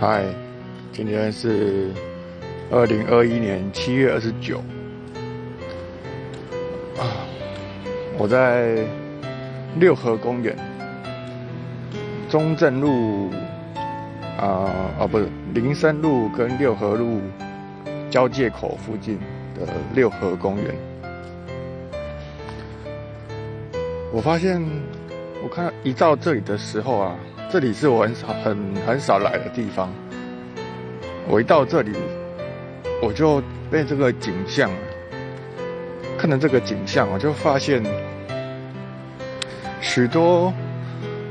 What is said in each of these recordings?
嗨，今天是二零二一年七月二十九。啊，我在六合公园中正路啊啊不是林森路跟六合路交界口附近的六合公园，我发现我看一到这里的时候啊。这里是我很少、很很少来的地方。我一到这里，我就被这个景象，看着这个景象，我就发现许多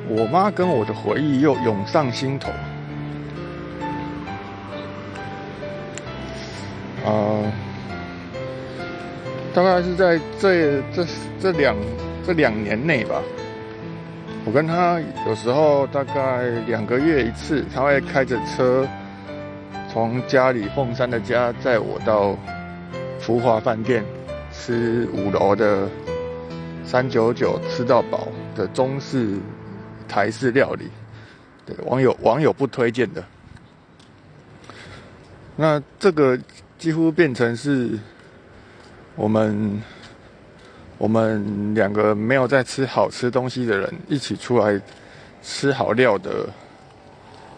我妈跟我的回忆又涌上心头。啊，大概是在这这这两这两年内吧。我跟他有时候大概两个月一次，他会开着车从家里凤山的家载我到福华饭店吃五楼的三九九吃到饱的中式台式料理，对网友网友不推荐的。那这个几乎变成是我们。我们两个没有在吃好吃东西的人，一起出来吃好料的，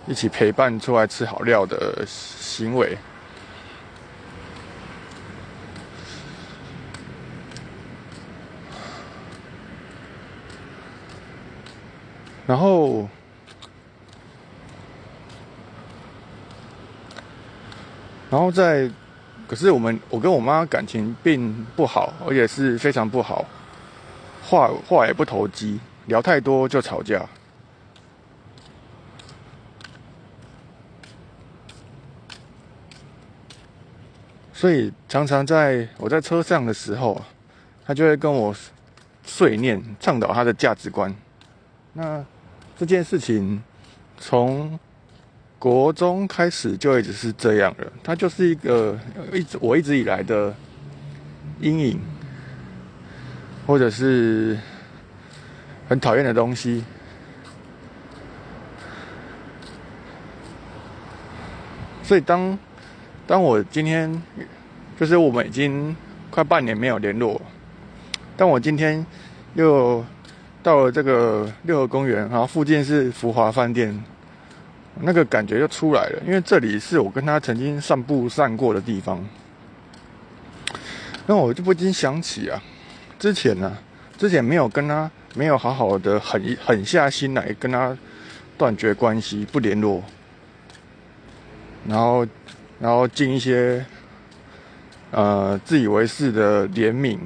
一起陪伴出来吃好料的行为。然后，然后在。可是我们，我跟我妈感情并不好，而且是非常不好，话话也不投机，聊太多就吵架。所以常常在我在车上的时候，他就会跟我碎念，倡导他的价值观。那这件事情从。国中开始就一直是这样了，它就是一个一直我一直以来的阴影，或者是很讨厌的东西。所以当当我今天就是我们已经快半年没有联络，但我今天又到了这个六合公园，然后附近是福华饭店。那个感觉就出来了，因为这里是我跟他曾经散步散过的地方。那我就不禁想起啊，之前呢，之前没有跟他没有好好的狠狠下心来跟他断绝关系，不联络，然后然后尽一些呃自以为是的怜悯、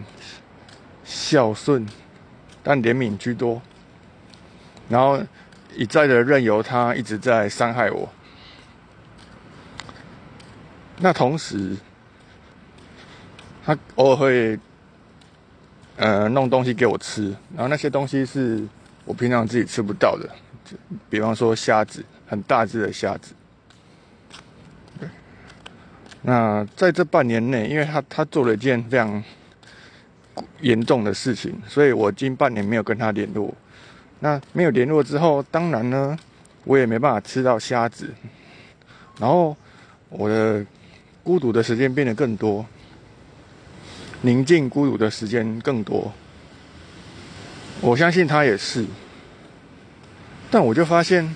孝顺，但怜悯居多，然后。一再的任由他一直在伤害我，那同时，他偶尔会，呃，弄东西给我吃，然后那些东西是我平常自己吃不到的，比方说虾子，很大只的虾子。那在这半年内，因为他他做了一件非常严重的事情，所以我近半年没有跟他联络。那没有联络之后，当然呢，我也没办法吃到虾子，然后我的孤独的时间变得更多，宁静孤独的时间更多。我相信他也是，但我就发现，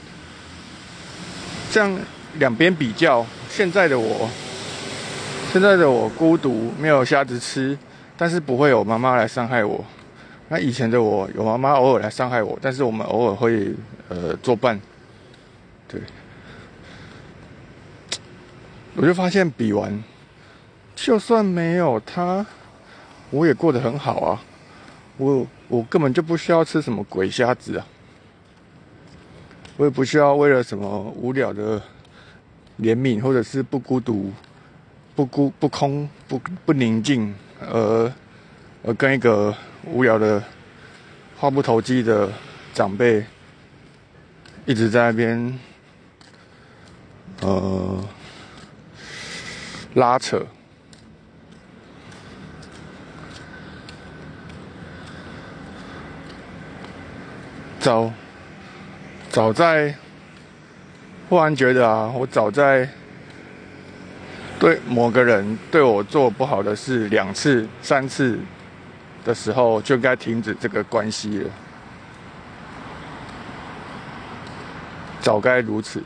这样两边比较，现在的我，现在的我孤独，没有虾子吃，但是不会有妈妈来伤害我。那以前的我有妈妈偶尔来伤害我，但是我们偶尔会呃作伴，对，我就发现比完，就算没有他，我也过得很好啊，我我根本就不需要吃什么鬼虾子啊，我也不需要为了什么无聊的怜悯或者是不孤独、不孤不空、不不宁静而而跟一个。无聊的、话不投机的长辈，一直在那边，呃，拉扯。早早在忽然觉得啊，我早在对某个人对我做不好的事两次、三次的时候，就该停止这个关系了。早该如此。